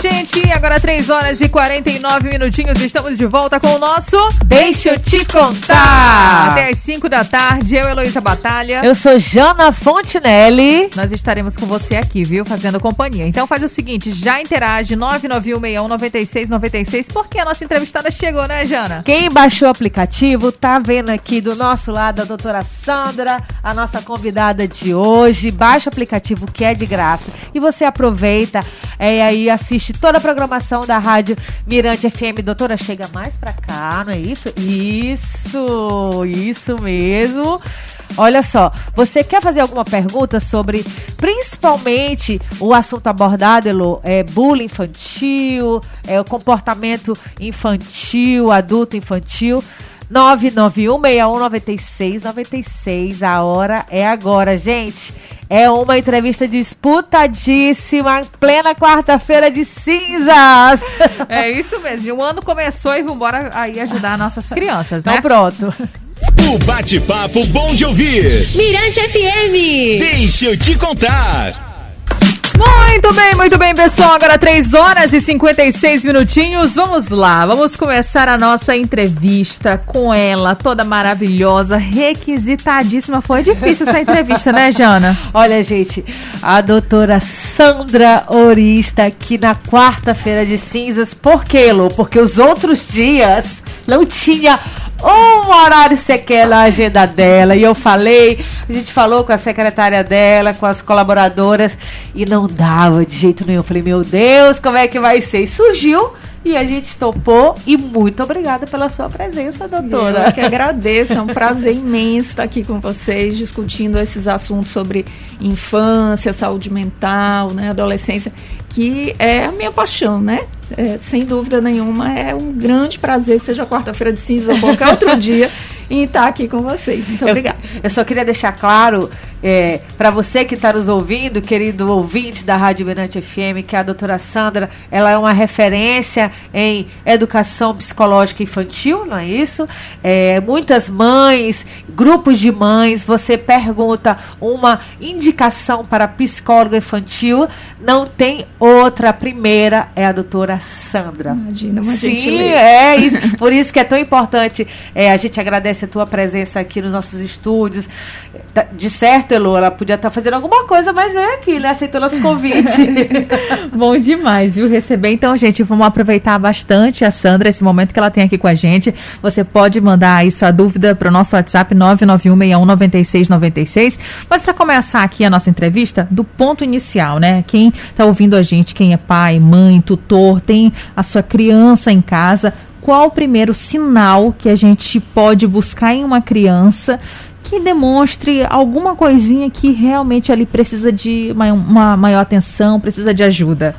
Gente. Agora 3 horas e 49 minutinhos. Estamos de volta com o nosso Deixa eu te contar. Até às 5 da tarde. Eu, Heloísa Batalha. Eu sou Jana Fontinelli. Nós estaremos com você aqui, viu? Fazendo companhia. Então faz o seguinte: já interage 991619696, porque a nossa entrevistada chegou, né, Jana? Quem baixou o aplicativo tá vendo aqui do nosso lado a doutora Sandra, a nossa convidada de hoje. Baixa o aplicativo que é de graça e você aproveita é, aí assiste toda a programação da Rádio Mirante FM. Doutora, chega mais pra cá, não é isso? Isso, isso mesmo. Olha só, você quer fazer alguma pergunta sobre principalmente o assunto abordado, é bullying infantil, é o comportamento infantil, adulto infantil? 991619696. A hora é agora, gente. É uma entrevista disputadíssima, plena quarta-feira de cinzas. É isso mesmo. O ano começou e vamos embora aí ajudar nossas crianças, né? Então pronto. O bate-papo bom de ouvir. Mirante FM. Deixa eu te contar. Muito bem, muito bem, pessoal. Agora 3 horas e 56 minutinhos. Vamos lá, vamos começar a nossa entrevista com ela, toda maravilhosa, requisitadíssima. Foi difícil essa entrevista, né, Jana? Olha, gente, a doutora Sandra Orista aqui na quarta-feira de cinzas. Por quê, Lu? Porque os outros dias não tinha um horário sequer na agenda dela. E eu falei, a gente falou com a secretária dela, com as colaboradoras, e não dava de jeito nenhum. Eu falei, meu Deus, como é que vai ser? E surgiu. E a gente topou e muito obrigada pela sua presença, doutora. Eu que agradeço, é um prazer imenso estar aqui com vocês, discutindo esses assuntos sobre infância, saúde mental, né, adolescência, que é a minha paixão, né? É, sem dúvida nenhuma, é um grande prazer, seja quarta-feira de cinza ou qualquer outro dia, em estar aqui com vocês. Muito obrigada. Eu, eu só queria deixar claro é, para você que está nos ouvindo, querido ouvinte da Rádio Mirante FM, que a doutora Sandra ela é uma referência em educação psicológica infantil, não é isso? É, muitas mães, grupos de mães, você pergunta uma indicação para psicóloga infantil, não tem outra. A primeira é a doutora Sandra. Imagina, uma Sim, gentileza. é isso. Por isso que é tão importante. É, a gente agradece a tua presença aqui nos nossos estúdios. Tá- De certo, Elo, ela podia estar fazendo alguma coisa, mas veio aqui, né? Aceitou nosso convite. Bom demais, viu? Receber. Então, gente, vamos aproveitar bastante a Sandra, esse momento que ela tem aqui com a gente. Você pode mandar aí sua dúvida para o nosso WhatsApp 991619696. Mas para começar aqui a nossa entrevista, do ponto inicial, né? Quem está ouvindo a gente, quem é pai, mãe, tutor, tem a sua criança em casa, qual o primeiro sinal que a gente pode buscar em uma criança que demonstre alguma coisinha que realmente ali precisa de uma, maior atenção, precisa de ajuda.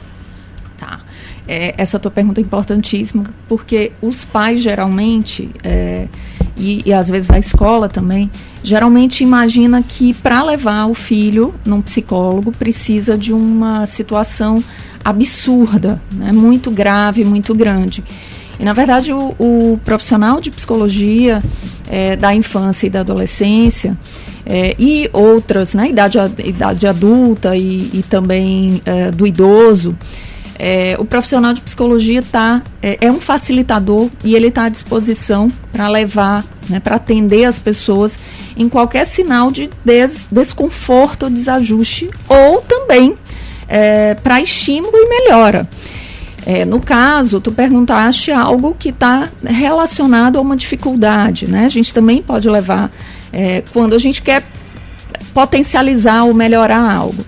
Tá. É, essa tua pergunta é importantíssima, porque os pais geralmente, é, e, e às vezes a escola também, geralmente imagina que para levar o filho num psicólogo precisa de uma situação absurda, né, muito grave, muito grande. E, na verdade, o, o profissional de psicologia é, da infância e da adolescência é, e outras, né, idade, idade adulta e, e também é, do idoso, é, o profissional de psicologia tá, é, é um facilitador e ele está à disposição para levar, né, para atender as pessoas em qualquer sinal de des- desconforto ou desajuste, ou também para estímulo e melhora. É, no caso, tu perguntaste algo que está relacionado a uma dificuldade, né? A gente também pode levar é, quando a gente quer potencializar ou melhorar algo.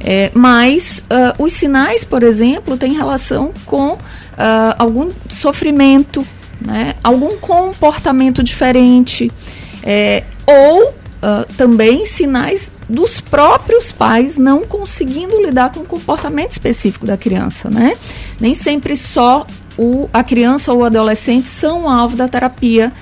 É, mas ah, os sinais, por exemplo, têm relação com ah, algum sofrimento, né? algum comportamento diferente, é, ou ah, também sinais dos próprios pais não conseguindo lidar com o comportamento específico da criança, né? Nem sempre só o, a criança ou o adolescente são alvo da terapia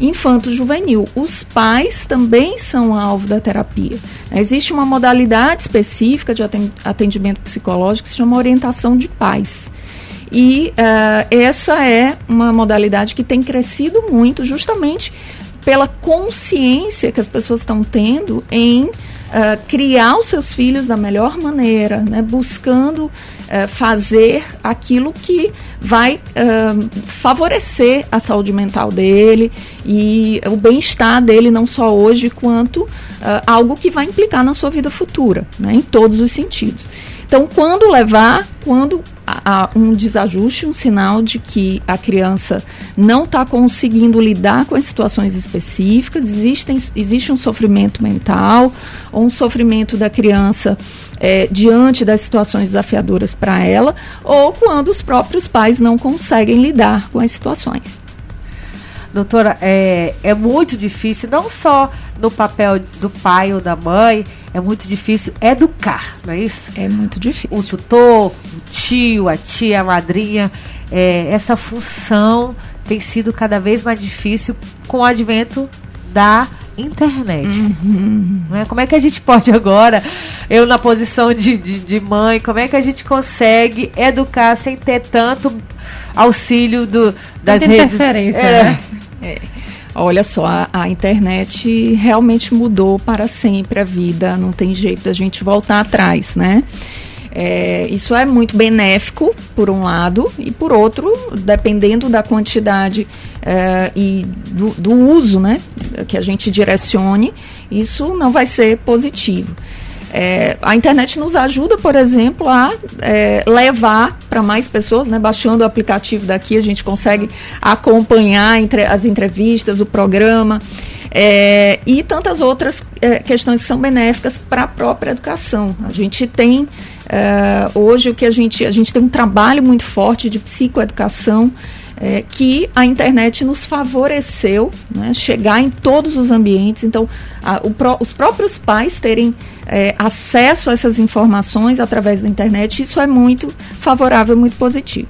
infanto-juvenil. Os pais também são alvo da terapia. Existe uma modalidade específica de aten- atendimento psicológico que se chama orientação de pais. E uh, essa é uma modalidade que tem crescido muito, justamente pela consciência que as pessoas estão tendo em Uh, criar os seus filhos da melhor maneira, né, buscando uh, fazer aquilo que vai uh, favorecer a saúde mental dele e o bem-estar dele, não só hoje, quanto algo que vai implicar na sua vida futura, né, em todos os sentidos. Então, quando levar, quando há um desajuste, um sinal de que a criança não está conseguindo lidar com as situações específicas, existem, existe um sofrimento mental ou um sofrimento da criança é, diante das situações desafiadoras para ela, ou quando os próprios pais não conseguem lidar com as situações. Doutora, é, é muito difícil, não só no papel do pai ou da mãe, é muito difícil educar, não é isso? É muito difícil. O tutor, o tio, a tia, a madrinha, é, essa função tem sido cada vez mais difícil com o advento da internet. Uhum. Né? Como é que a gente pode agora, eu na posição de, de, de, mãe, como é que a gente consegue educar sem ter tanto auxílio do, das redes? É. Né? É. Olha só, a, a, internet realmente mudou para sempre a vida, não tem jeito da gente voltar atrás, né? É, isso é muito benéfico, por um lado, e por outro, dependendo da quantidade é, e do, do uso né, que a gente direcione, isso não vai ser positivo. É, a internet nos ajuda, por exemplo, a é, levar para mais pessoas, né? baixando o aplicativo daqui, a gente consegue acompanhar entre as entrevistas, o programa. É, e tantas outras é, questões que são benéficas para a própria educação. A gente tem é, hoje o que a gente a gente tem um trabalho muito forte de psicoeducação é, que a internet nos favoreceu né, chegar em todos os ambientes. Então, a, pro, os próprios pais terem é, acesso a essas informações através da internet, isso é muito favorável, muito positivo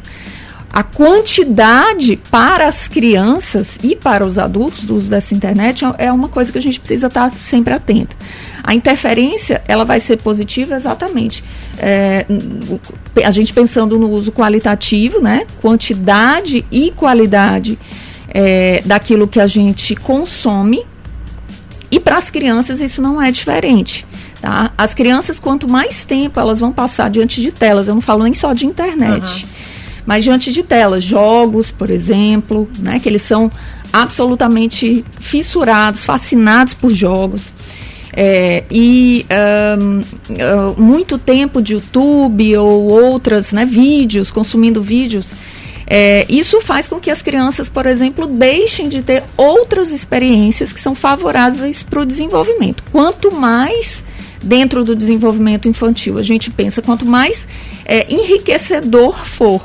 a quantidade para as crianças e para os adultos do uso dessa internet é uma coisa que a gente precisa estar sempre atenta. A interferência ela vai ser positiva exatamente. É, a gente pensando no uso qualitativo, né? Quantidade e qualidade é, daquilo que a gente consome. E para as crianças isso não é diferente. Tá? As crianças, quanto mais tempo elas vão passar diante de telas, eu não falo nem só de internet. Uhum mas diante de telas, jogos, por exemplo, né, que eles são absolutamente fissurados, fascinados por jogos. É, e um, uh, muito tempo de YouTube ou outras né, vídeos, consumindo vídeos, é, isso faz com que as crianças, por exemplo, deixem de ter outras experiências que são favoráveis para o desenvolvimento. Quanto mais dentro do desenvolvimento infantil a gente pensa, quanto mais é, enriquecedor for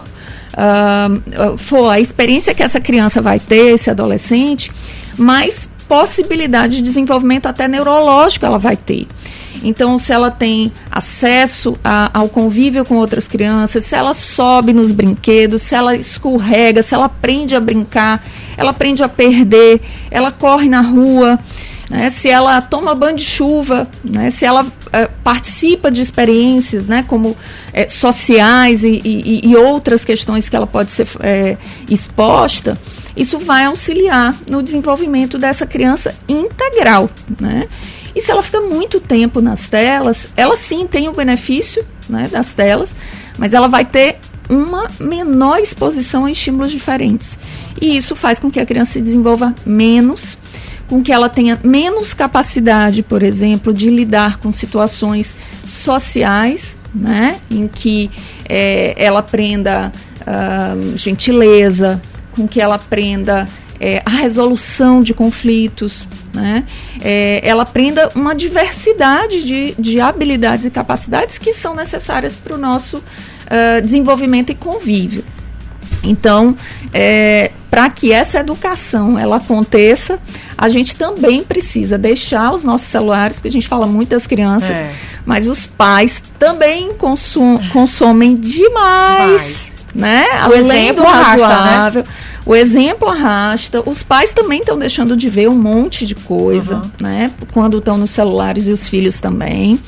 uh, for a experiência que essa criança vai ter, esse adolescente, mais possibilidade de desenvolvimento até neurológico ela vai ter. Então, se ela tem acesso a, ao convívio com outras crianças, se ela sobe nos brinquedos, se ela escorrega, se ela aprende a brincar, ela aprende a perder, ela corre na rua, né, se ela toma banho de chuva, né, se ela é, participa de experiências né, como é, sociais e, e, e, outras questões que ela pode ser é, exposta, isso vai auxiliar no desenvolvimento dessa criança integral. Né? E se ela fica muito tempo nas telas, ela sim tem o benefício né, das telas, mas ela vai ter uma menor exposição a estímulos diferentes. E isso faz com que a criança se desenvolva menos com que ela tenha menos capacidade, por exemplo, de lidar com situações sociais, né, em que é, ela aprenda uh, gentileza, com que ela aprenda é, a resolução de conflitos, né? É, ela aprenda uma diversidade de, de habilidades e capacidades que são necessárias para o nosso uh, desenvolvimento e convívio. Então, é, para que essa educação ela aconteça, a gente também precisa deixar os nossos celulares, porque a gente fala muito das crianças, é. mas os pais também consum, consomem demais. Né? O exemplo arrasta, né? O exemplo arrasta. Os pais também estão deixando de ver um monte de coisa, uhum. né? Quando estão nos celulares e os filhos também.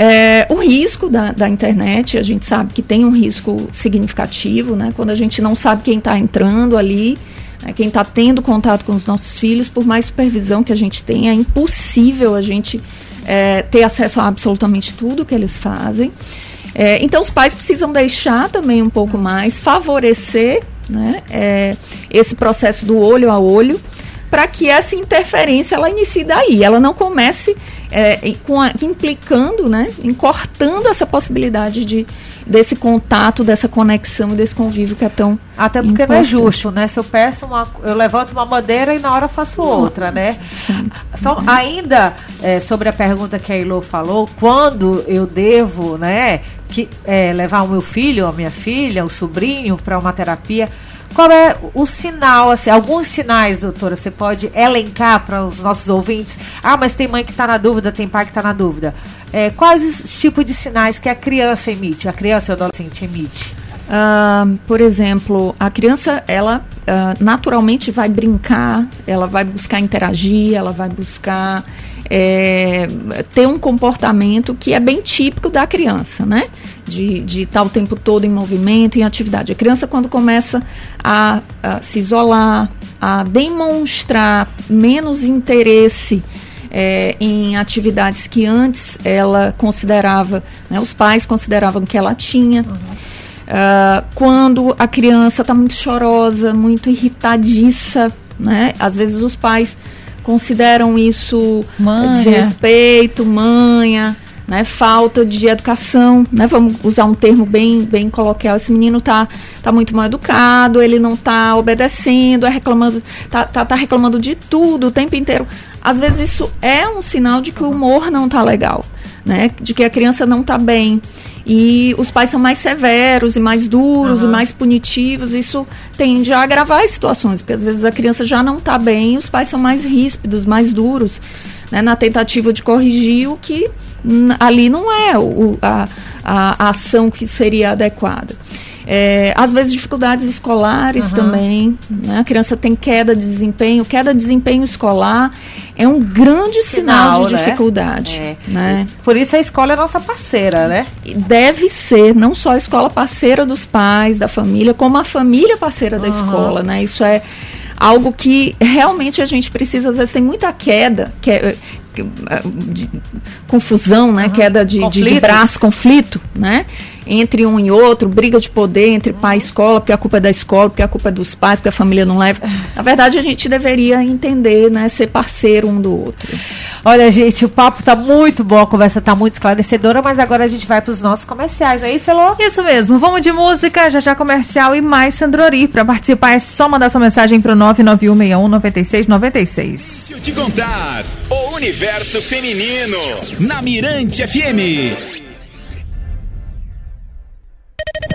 É, o risco da, da, internet, a gente sabe que tem um risco significativo, né? Quando a gente não sabe quem está entrando ali, né? quem está tendo contato com os nossos filhos, por mais supervisão que a gente tenha, é impossível a gente é, ter acesso a absolutamente tudo que eles fazem. É, então, os pais precisam deixar também um pouco mais, favorecer né, é, esse processo do olho a olho, para que essa interferência ela inicie daí, ela não comece é, a, implicando, né, em cortando essa possibilidade de, desse contato, dessa conexão e desse convívio que é tão Até porque importante. não é justo, né? Se eu peço uma, eu levanto uma madeira e na hora faço outra, né? Só, ainda é, sobre a pergunta que a Ilô falou, quando eu devo, né, que, é, levar o meu filho, a minha filha, o sobrinho para uma terapia, qual é o sinal, assim, alguns sinais, doutora, você pode elencar para os nossos ouvintes? Ah, mas tem mãe que está na dúvida, tem pai que está na dúvida. É, quais os tipos de sinais que a criança emite, a criança e o adolescente emite? Uh, por exemplo, a criança, ela uh, naturalmente vai brincar, ela vai buscar interagir, ela vai buscar é, ter um comportamento que é bem típico da criança, né? De, de estar o tempo todo em movimento, em atividade. A criança, quando começa a, a se isolar, a demonstrar menos interesse é, em atividades que antes ela considerava, né, os pais consideravam que ela tinha. Uhum. Uh, quando a criança está muito chorosa, muito irritadiça, né? Às vezes os pais consideram isso manha. desrespeito, manha, né? Falta de educação, né? Vamos usar um termo bem, bem coloquial. Esse menino tá, tá muito mal educado, ele não tá obedecendo, é reclamando, tá, tá, tá reclamando de tudo o tempo inteiro. Às vezes isso é um sinal de que o humor não tá legal né, de que a criança não está bem. E os pais são mais severos e mais duros uhum. e mais punitivos. Isso tende a agravar as situações, porque às vezes a criança já não está bem e os pais são mais ríspidos, mais duros, né, na tentativa de corrigir o que ali não é o, a, a, a ação que seria adequada. É, às vezes dificuldades escolares uhum. também. Né? A criança tem queda de desempenho. Queda de desempenho escolar é um grande sinal, sinal de né? dificuldade. É. Né? Por isso a escola é nossa parceira, né? Deve ser, não só a escola parceira dos pais, da família, como a família parceira da uhum. escola. Né? Isso é algo que realmente a gente precisa, às vezes tem muita queda, que é, de, confusão, né? Uhum. Queda de, de, de, braço, conflito, né? Entre um e outro, briga de poder entre pai e escola, porque a culpa é da escola, porque a culpa é dos pais, porque a família não leva. Na verdade, a gente deveria entender, né? Ser parceiro um do outro. Olha, gente, o papo tá muito bom, a conversa tá muito esclarecedora, mas agora a gente vai para os nossos comerciais, não é isso, Elô? Isso mesmo, vamos de música, já já comercial e mais Sandrori. Para participar é só mandar sua mensagem pro 991619696. Deixa eu te contar, o universo feminino, na Mirante FM.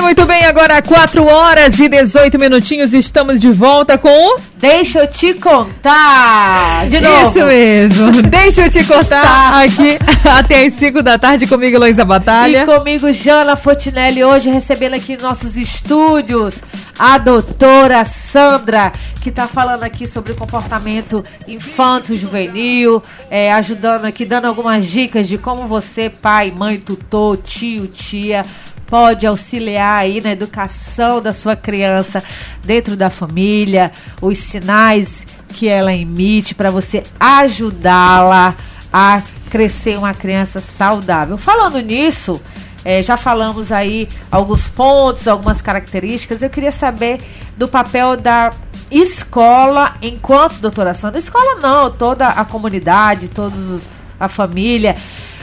Bem, muito bem. Agora 4 horas e 18 minutinhos. Estamos de volta com. Deixa eu te contar. De novo. Isso mesmo. Deixa eu te contar tá. aqui até as 5 da tarde comigo, Luísa Batalha. E comigo, Jana Fotinelli, hoje recebendo aqui nossos estúdios a doutora Sandra, que está falando aqui sobre o comportamento infanto-juvenil, é, ajudando aqui, dando algumas dicas de como você, pai, mãe, tutor, tio, tia, pode auxiliar aí na educação da sua criança dentro da família, os sinais que ela emite para você ajudá-la a crescer uma criança saudável. Falando nisso, é, já falamos aí alguns pontos, algumas características. Eu queria saber do papel da escola enquanto doutora Sandra. Escola não, toda a comunidade, todos a família.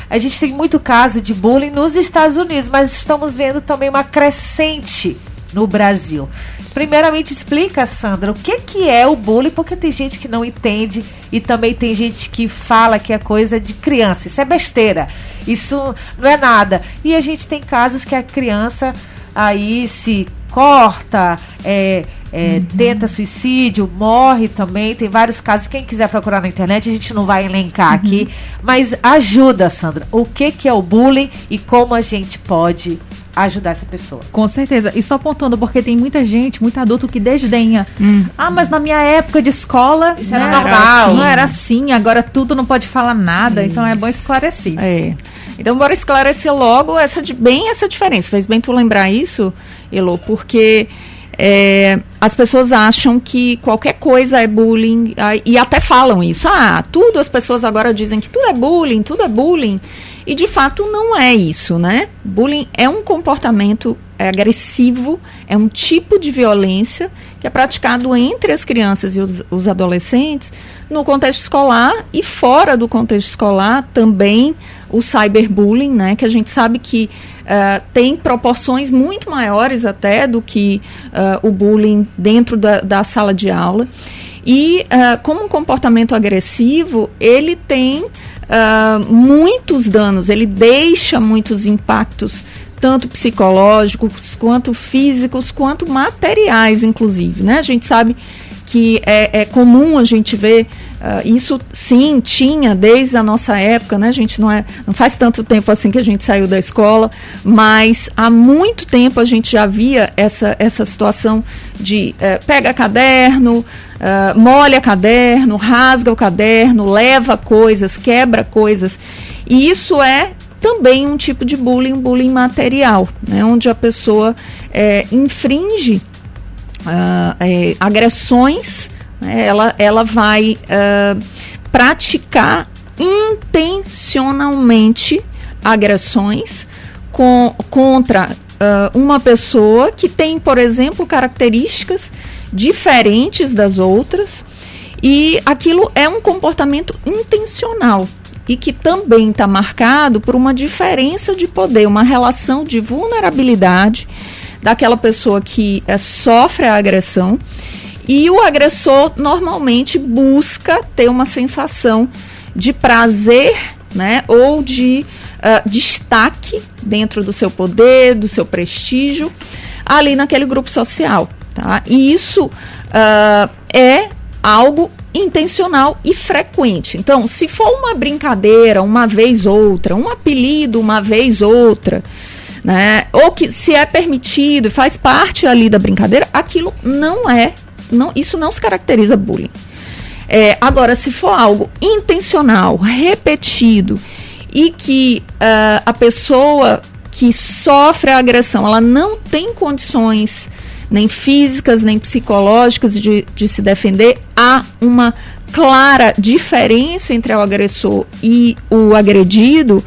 A gente tem muito caso de bullying nos Estados Unidos, mas estamos vendo também uma crescente no Brasil. Primeiramente, explica, Sandra, o que, que é o bullying, porque tem gente que não entende e também tem gente que fala que é coisa de criança. Isso é besteira. Isso não é nada. E a gente tem casos que a criança aí se corta, é, é, uhum. tenta suicídio, morre também. Tem vários casos. Quem quiser procurar na internet, a gente não vai elencar uhum. aqui. Mas ajuda, Sandra. O que, que é o bullying e como a gente pode ajudar essa pessoa. Com certeza. E só pontuando, porque tem muita gente, muito adulto que desdenha. Hum. Ah, mas na minha época de escola. Isso era normal. Assim, não era assim, agora tudo não pode falar nada. Isso. Então é bom esclarecer. É. Então, bora esclarecer logo essa, bem essa diferença. Fez bem tu lembrar isso, Elo, porque é, as pessoas acham que qualquer coisa é bullying e até falam isso. Ah, tudo as pessoas agora dizem que tudo é bullying, tudo é bullying. E de fato não é isso, né? Bullying é um comportamento agressivo, é um tipo de violência que é praticado entre as crianças e os, os adolescentes no contexto escolar e fora do contexto escolar também o cyberbullying, né? Que a gente sabe que uh, tem proporções muito maiores até do que uh, o bullying dentro da, da sala de aula. E uh, como um comportamento agressivo, ele tem muitos danos, ele deixa muitos impactos, tanto psicológicos, quanto físicos, quanto materiais, inclusive. Né? A gente sabe que é, é comum a gente ver uh, isso sim tinha desde a nossa época né a gente? Não é não faz tanto tempo assim que a gente saiu da escola mas há muito tempo a gente já via essa essa situação de uh, pega caderno uh, molha caderno rasga o caderno leva coisas quebra coisas. E isso é também um tipo de bullying bullying material né? Onde a pessoa é, infringe uh, é, agressões, né, ela, ela vai uh, praticar intencionalmente agressões com, contra uh, uma pessoa que tem, por exemplo, características diferentes das outras e aquilo é um comportamento intencional e que também está marcado por uma diferença de poder, uma relação de vulnerabilidade daquela pessoa que é, sofre a agressão. E o agressor normalmente busca ter uma sensação de prazer né, ou de uh, destaque dentro do seu poder, do seu prestígio, ali naquele grupo social. Tá? E isso uh, é algo intencional e frequente. Então, se for uma brincadeira uma vez outra, um apelido uma vez outra, né? Ou que se é permitido, faz parte ali da brincadeira, aquilo não é, não, isso não se caracteriza bullying. É, agora, se for algo intencional, repetido e que uh, a pessoa que sofre a agressão, ela não tem condições nem físicas nem psicológicas de, de se defender, há uma clara diferença entre o agressor e o agredido,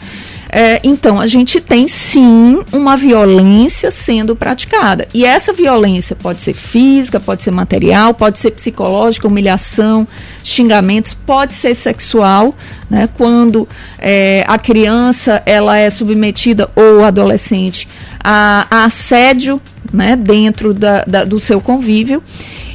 é, então, a gente tem sim uma violência sendo praticada. E essa violência pode ser física, pode ser material, pode ser psicológica, humilhação, xingamentos, pode ser sexual, né? Quando é, a criança ela é submetida ou adolescente a, a assédio, né? Dentro da, da, do seu convívio.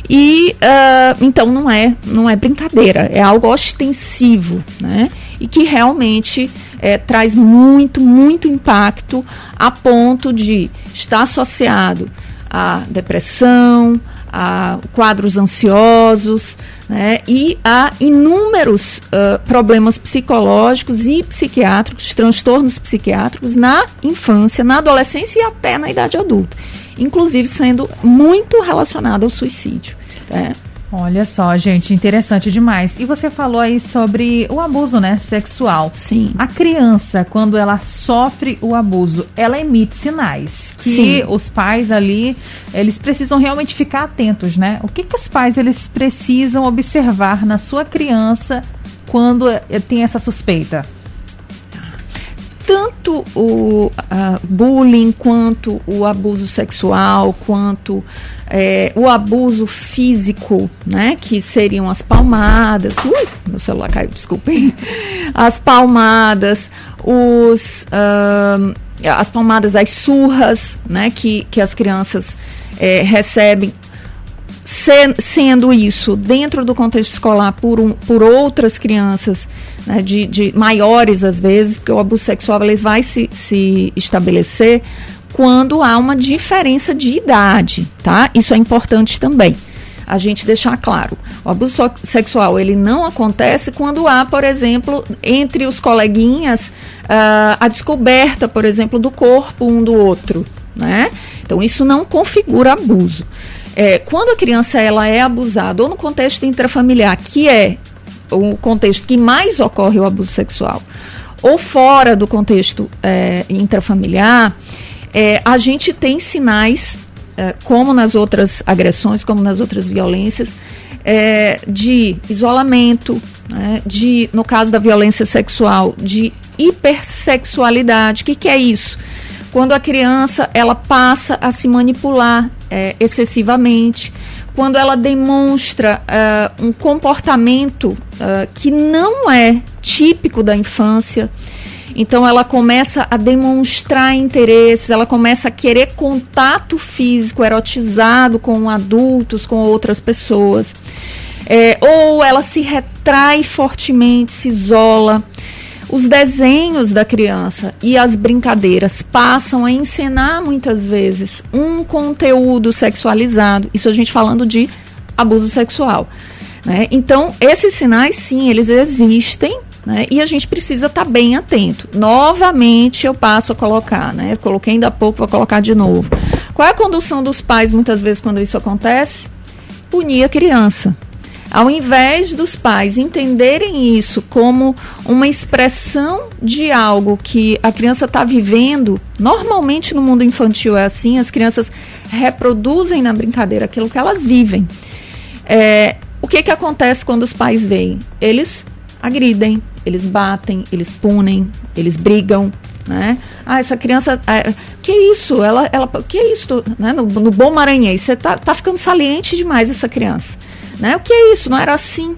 E uh, então não é não é brincadeira, é algo ostensivo, né? E que realmente é, traz muito, muito impacto a ponto de estar associado a depressão, a quadros ansiosos né, e a inúmeros uh, problemas psicológicos e psiquiátricos, transtornos psiquiátricos na infância, na adolescência e até na idade adulta, inclusive sendo muito relacionado ao suicídio. Né? Olha só, gente, interessante demais. E você falou aí sobre o abuso, né, sexual. Sim. A criança, quando ela sofre o abuso, ela emite sinais que Sim. os pais ali, eles precisam realmente ficar atentos, né? O que que os pais eles precisam observar na sua criança quando eh, tem essa suspeita? Tanto o bullying quanto o abuso sexual, quanto é, o abuso físico, né, que seriam as palmadas, ui, meu celular caiu, desculpem, as palmadas, os, uh, as palmadas, as surras, né, que, que as crianças é, recebem, sendo isso dentro do contexto escolar por, um, por outras crianças né, de, de, maiores às vezes, porque o abuso sexual ele vai se, se estabelecer quando há uma diferença de idade, tá? Isso é importante também a gente deixar claro. O abuso sexual ele não acontece quando há, por exemplo, entre os coleguinhas uh, a descoberta, por exemplo, do corpo um do outro, né? Então isso não configura abuso. É, quando a criança ela é abusada ou no contexto intrafamiliar, que é o contexto que mais ocorre o abuso sexual, ou fora do contexto é, intrafamiliar, é, a gente tem sinais é, como nas outras agressões, como nas outras violências, é, de isolamento, né, de, no caso da violência sexual, de hipersexualidade. O que, que é isso? Quando a criança ela passa a se manipular é, excessivamente, quando ela demonstra uh, um comportamento uh, que não é típico da infância, então ela começa a demonstrar interesses, ela começa a querer contato físico erotizado com adultos, com outras pessoas. É, ou ela se retrai fortemente, se isola. Os desenhos da criança e as brincadeiras passam a encenar muitas vezes um conteúdo sexualizado. Isso a gente falando de abuso sexual. Né? Então, esses sinais, sim, eles existem né? E a gente precisa estar tá bem atento. Novamente eu passo a colocar, né? Eu coloquei ainda há pouco, vou colocar de novo. Qual é a condução dos pais muitas vezes quando isso acontece? Punir a criança. Ao invés dos pais entenderem isso como uma expressão de algo que a criança está vivendo, normalmente no mundo infantil é assim, as crianças reproduzem na brincadeira aquilo que elas vivem. É, o que, que acontece quando os pais veem? Eles agridem, eles batem, eles punem, eles brigam, né? Ah, essa criança, é, que isso? Ela, ela, que isso? Né? No, no bom maranhês, você tá, tá ficando saliente demais essa criança, né? O que é isso? Não era assim.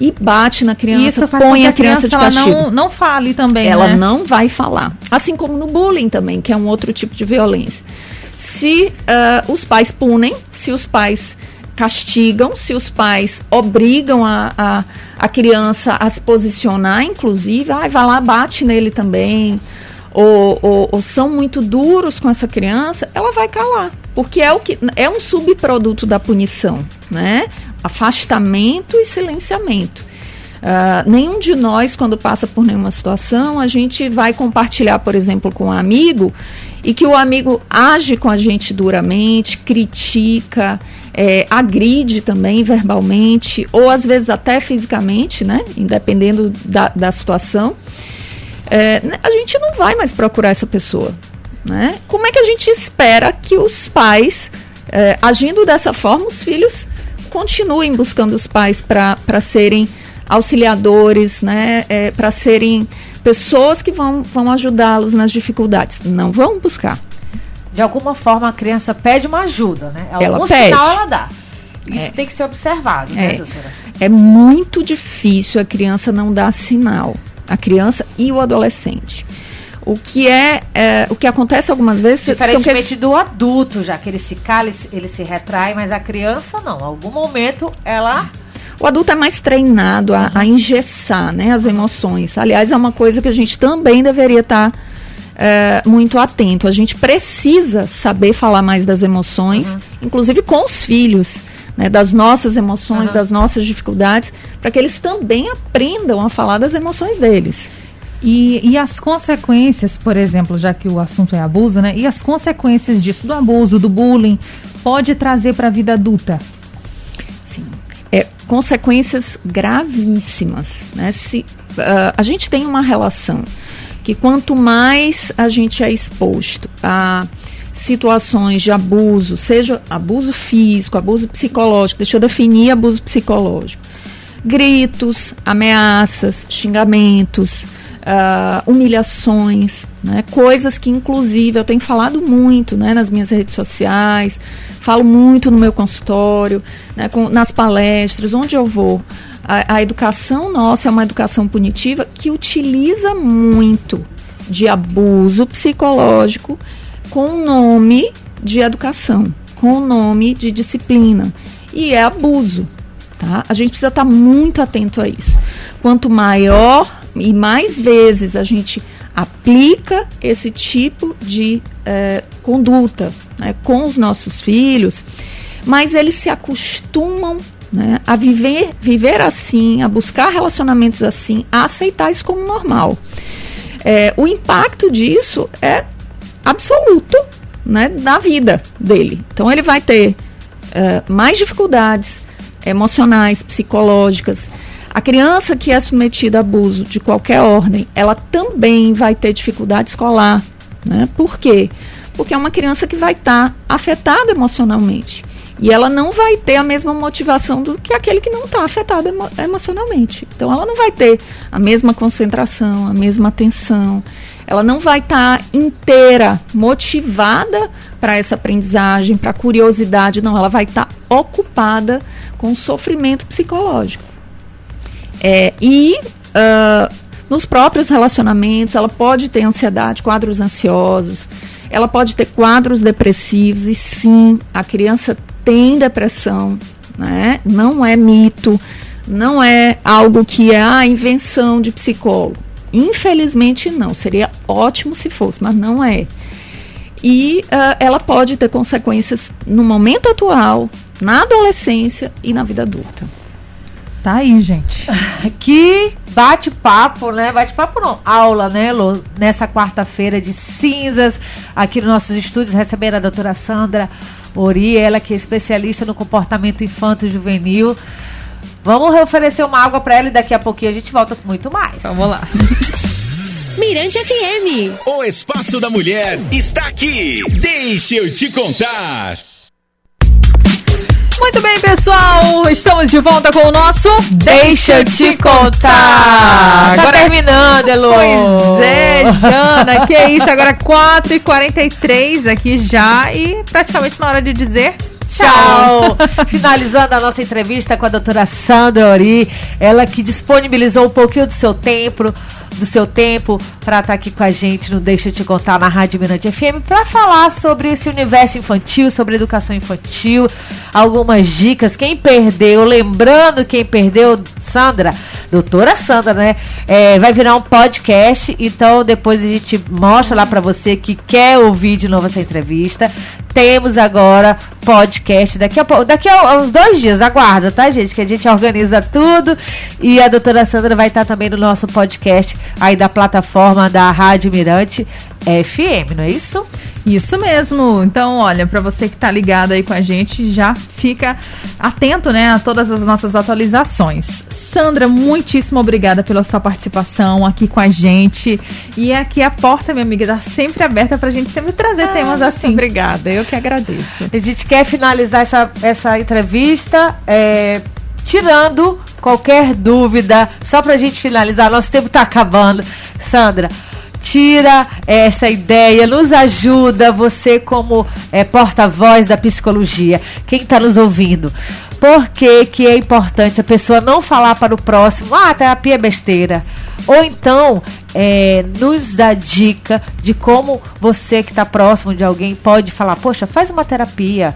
E bate na criança, isso põe a criança, criança de castigo. Ela não, não fale também, Ela né? não vai falar. Assim como no bullying também, que é um outro tipo de violência. Se uh, os pais punem, se os pais castigam, se os pais obrigam a, a, a criança a se posicionar, inclusive, ah, vai lá, bate nele também, ou, ou, ou, são muito duros com essa criança, ela vai calar, porque é o que é um subproduto da punição, né? Afastamento e silenciamento. Uh, nenhum de nós, quando passa por nenhuma situação, a gente vai compartilhar, por exemplo, com um amigo e que o amigo age com a gente duramente, critica, é, agride também verbalmente, ou às vezes até fisicamente, né? Independendo da, da situação. É, a gente não vai mais procurar essa pessoa. Né? Como é que a gente espera que os pais, é, agindo dessa forma, os filhos continuem buscando os pais para serem auxiliadores, né? É, para serem pessoas que vão, vão ajudá-los nas dificuldades? Não vão buscar de alguma forma a criança pede uma ajuda, né? Algum ela pede. sinal ela dá. Isso é. tem que ser observado, né, é. doutora? É muito difícil a criança não dar sinal. A criança e o adolescente. O que é, é, o que acontece algumas vezes diferentemente que... do adulto, já que ele se cala, ele se, retrai, mas a criança não. Em algum momento ela o adulto é mais treinado a, a engessar né, as emoções. Aliás, é uma coisa que a gente também deveria estar tá é, muito atento. A gente precisa saber falar mais das emoções, uhum. inclusive com os filhos. Né, das nossas emoções, uhum. das nossas dificuldades, para que eles também aprendam a falar das emoções deles. E, e, as consequências, por exemplo, já que o assunto é abuso, né? E as consequências disso, do abuso, do bullying, pode trazer para a vida adulta? Sim. É, consequências gravíssimas. Né? Se, uh, a gente tem uma relação que quanto mais a gente é exposto a situações de abuso, seja abuso físico, abuso psicológico, deixa eu definir abuso psicológico. Gritos, ameaças, xingamentos, uh, humilhações, né? coisas que inclusive eu tenho falado muito né, nas minhas redes sociais, falo muito no meu consultório, né, com, nas palestras, onde eu vou a, a educação nossa é uma educação punitiva que utiliza muito de abuso psicológico com o nome de educação, com o nome de disciplina. E é abuso. Tá? A gente precisa estar muito atento a isso. Quanto maior e mais vezes a gente aplica esse tipo de é, conduta né, com os nossos filhos, mas eles se acostumam né, a viver, viver assim, a buscar relacionamentos assim, a aceitar isso como normal. É, o impacto disso é absoluto né, na vida dele. Então ele vai ter é, mais dificuldades emocionais, psicológicas. A criança que é submetida a abuso de qualquer ordem, ela também vai ter dificuldade escolar. Né? Por quê? Porque é uma criança que vai estar tá afetada emocionalmente. E ela não vai ter a mesma motivação do que aquele que não está afetado emo emocionalmente. Então, ela não vai ter a mesma concentração, a mesma atenção. Ela não vai estar tá inteira, motivada para essa aprendizagem, para curiosidade. Não, ela vai estar tá ocupada com sofrimento psicológico. É, e uh, nos próprios relacionamentos, ela pode ter ansiedade, quadros ansiosos, ela pode ter quadros depressivos, e sim, a criança tem depressão, né? Não é mito, não é algo que é a invenção de psicólogo. Infelizmente não, seria ótimo se fosse, mas não é. E uh, ela pode ter consequências no momento atual, na adolescência e na vida adulta. Tá aí, gente. que bate-papo, né? Bate-papo não, aula, né, Lô? Nessa quarta-feira de cinzas, aqui nos nossos estúdios, recebendo a doutora Sandra Ori, ela que é especialista no comportamento infanto-juvenil. Vamos oferecer uma água para ela e daqui a pouquinho a gente volta com muito mais. Vamos lá. Mirante FM. O Espaço da Mulher está aqui. Deixa eu te contar. Muito bem, pessoal, estamos de volta com o nosso Deixa eu te contar. Tá agora terminando, Elo. Pois é, Jana, que é isso, agora 4h43 aqui já e praticamente na hora de dizer Tchau! Finalizando a nossa entrevista com a doutora Sandra Ori, ela que disponibilizou um pouquinho do seu tempo, do seu tempo para estar tá aqui com a gente no Deixa eu te contar na Rádio Mirante FM para falar sobre esse universo infantil, sobre educação infantil, algumas dicas. Quem perdeu, lembrando quem perdeu, Sandra, doutora Sandra, né? É, vai virar um podcast, então depois a gente mostra lá para você que quer ouvir de novo essa entrevista. Temos agora podcast daqui a daqui a uns dois dias, aguarda, tá, gente? Que a gente organiza tudo e a doutora Sandra vai estar também no nosso podcast aí da plataforma da Rádio Mirante FM, não é isso? Isso mesmo. Então, olha, para você que tá ligado aí com a gente, já fica atento, né, a todas as nossas atualizações. Sandra, muitíssimo obrigada pela sua participação aqui com a gente. E aqui a porta, minha amiga, está sempre aberta pra gente sempre trazer ah, temas assim. Obrigada, eu que agradeço. A gente quer finalizar essa, essa entrevista é, tirando qualquer dúvida, só pra gente finalizar, nosso tempo tá acabando. Sandra, tira essa ideia, nos ajuda, você como é, porta-voz da psicologia, quem está nos ouvindo. Por que, que é importante a pessoa não falar para o próximo, ah, terapia é besteira? Ou então, é, nos dá dica de como você que está próximo de alguém pode falar, poxa, faz uma terapia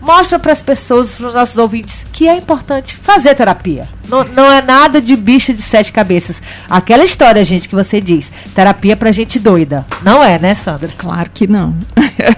mostra para as pessoas, para os nossos ouvintes, que é importante fazer terapia. Não, não é nada de bicho de sete cabeças. Aquela história, gente, que você diz, terapia para gente doida. Não é, né, Sandra? Claro que não.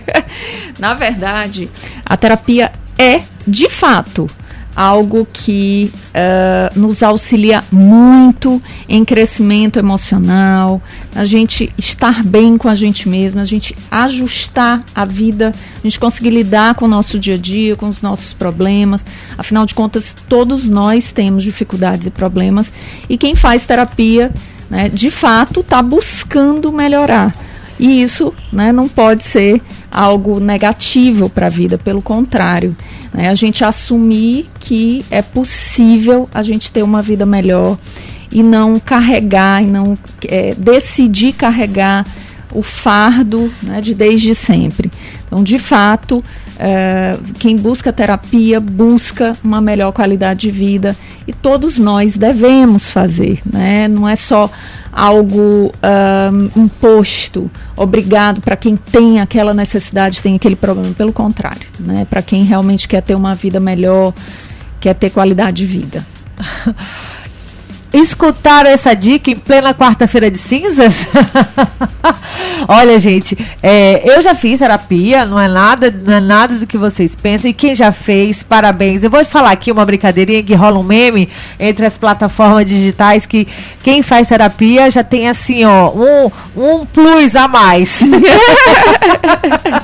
Na verdade, a terapia é, de fato, algo que uh, nos auxilia muito em crescimento emocional, a gente estar bem com a gente mesmo, a gente ajustar a vida, a gente conseguir lidar com o nosso dia a dia, com os nossos problemas. Afinal de contas, todos nós temos dificuldades e problemas e quem faz terapia, né, de fato, está buscando melhorar. E isso né, não pode ser algo negativo para a vida, pelo contrário. Né, a gente assumir que é possível a gente ter uma vida melhor e não carregar, e não é, decidir carregar o fardo né, de desde sempre. Então, de fato, é, quem busca terapia busca uma melhor qualidade de vida e todos nós devemos fazer, né? Não é só algo imposto, obrigado para quem tem aquela necessidade, tem aquele problema. Pelo contrário, né? Para quem realmente quer ter uma vida melhor, quer ter qualidade de vida. escutaram essa dica em plena quarta-feira de cinzas? Olha, gente, é, eu já fiz terapia, não é nada, não é nada do que vocês pensam. E quem já fez, parabéns. Eu vou falar aqui uma brincadeirinha que rola um meme entre as plataformas digitais que quem faz terapia já tem assim, ó, um, um plus a mais.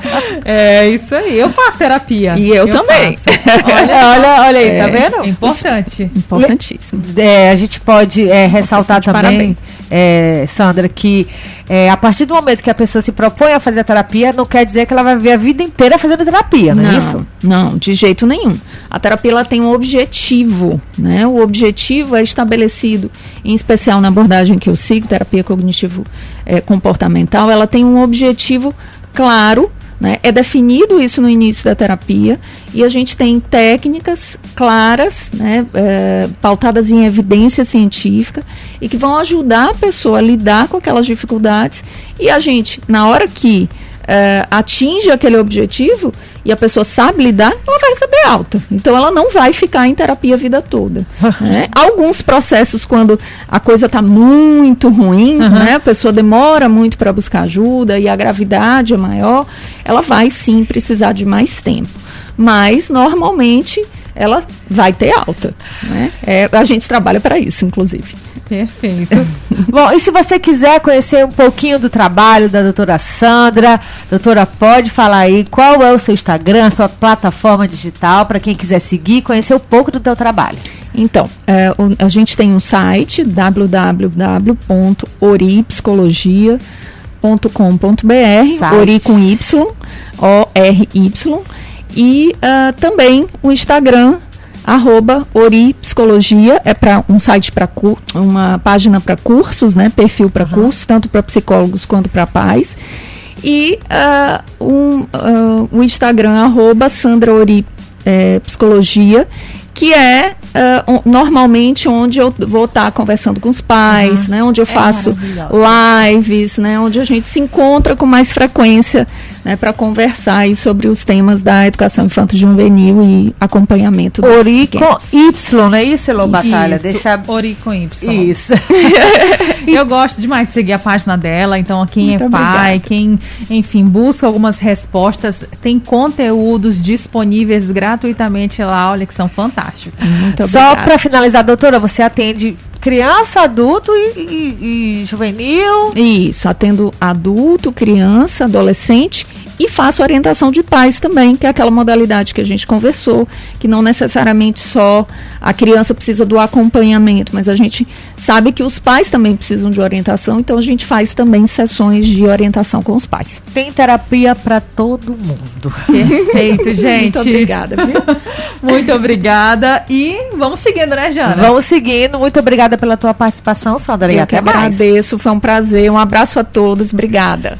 é isso aí. Eu faço terapia. E eu, eu também. Olha, olha, olha aí, tá é, tá vendo? É importante. Importantíssimo. É, a gente pode é, ressaltar também. É, Sandra, que é, a partir do momento que a pessoa se propõe a fazer a terapia, não quer dizer que ela vai viver a vida inteira fazendo terapia, não, é não é isso? Não, de jeito nenhum. A terapia ela tem um objetivo, né? O objetivo é estabelecido, em especial na abordagem que eu sigo, terapia cognitivo é, comportamental, ela tem um objetivo claro né? É definido isso no início da terapia e a gente tem técnicas claras, né, é, pautadas em evidência científica e que vão ajudar a pessoa a lidar com aquelas dificuldades e a gente, na hora que é, atinge aquele objetivo e a pessoa sabe lidar, ela vai receber alta. Então ela não vai ficar em terapia a vida toda. né? Alguns processos, quando a coisa está muito ruim, uhum. né? a pessoa demora muito para buscar ajuda e a gravidade é maior, ela vai sim precisar de mais tempo. Mas normalmente ela vai ter alta. Né? É, a gente trabalha para isso, inclusive. Perfeito. Bom, e se você quiser conhecer um pouquinho do trabalho da doutora Sandra, doutora, pode falar aí qual é o seu Instagram, sua plataforma digital, para quem quiser seguir, conhecer um pouco do teu trabalho. Então, é, o, a gente tem um site www.oripsicologia.com.br, ori com Y, O-R-Y, e uh, também o Instagram arroba Ori Psicologia, é para um site para uma página para cursos, né? Perfil para uhum. cursos, tanto para psicólogos quanto para pais. E uh, um, uh, o Instagram, arroba Sandra Ori é, Psicologia, que é uh, normalmente onde eu vou estar tá conversando com os pais, uhum. né, onde eu é faço lives, né, onde a gente se encontra com mais frequência né, para conversar aí sobre os temas da educação infantil juvenil e acompanhamento dos Ori com Y, não é isso, Elô Batalha? Deixa... Ori com Y. Isso. eu gosto demais de seguir a página dela, então quem Muito é pai, obrigada. quem, enfim, busca algumas respostas, tem conteúdos disponíveis gratuitamente lá, olha que são fantásticos fantástico. Muito Só para finalizar, doutora, você atende criança, adulto e, e, e, juvenil? Isso, atendo adulto, criança, adolescente e faço orientação de pais também, que é aquela modalidade que a gente conversou, que não necessariamente só a criança precisa do acompanhamento, mas a gente sabe que os pais também precisam de orientação, então a gente faz também sessões de orientação com os pais. Tem terapia para todo mundo. Perfeito, gente. Muito obrigada. Viu? Muito obrigada e vamos seguindo, né, Jana? Vamos seguindo. Muito obrigada pela tua participação, Sandra. Eu e até mais. agradeço, foi um prazer. Um abraço a todos. Obrigada.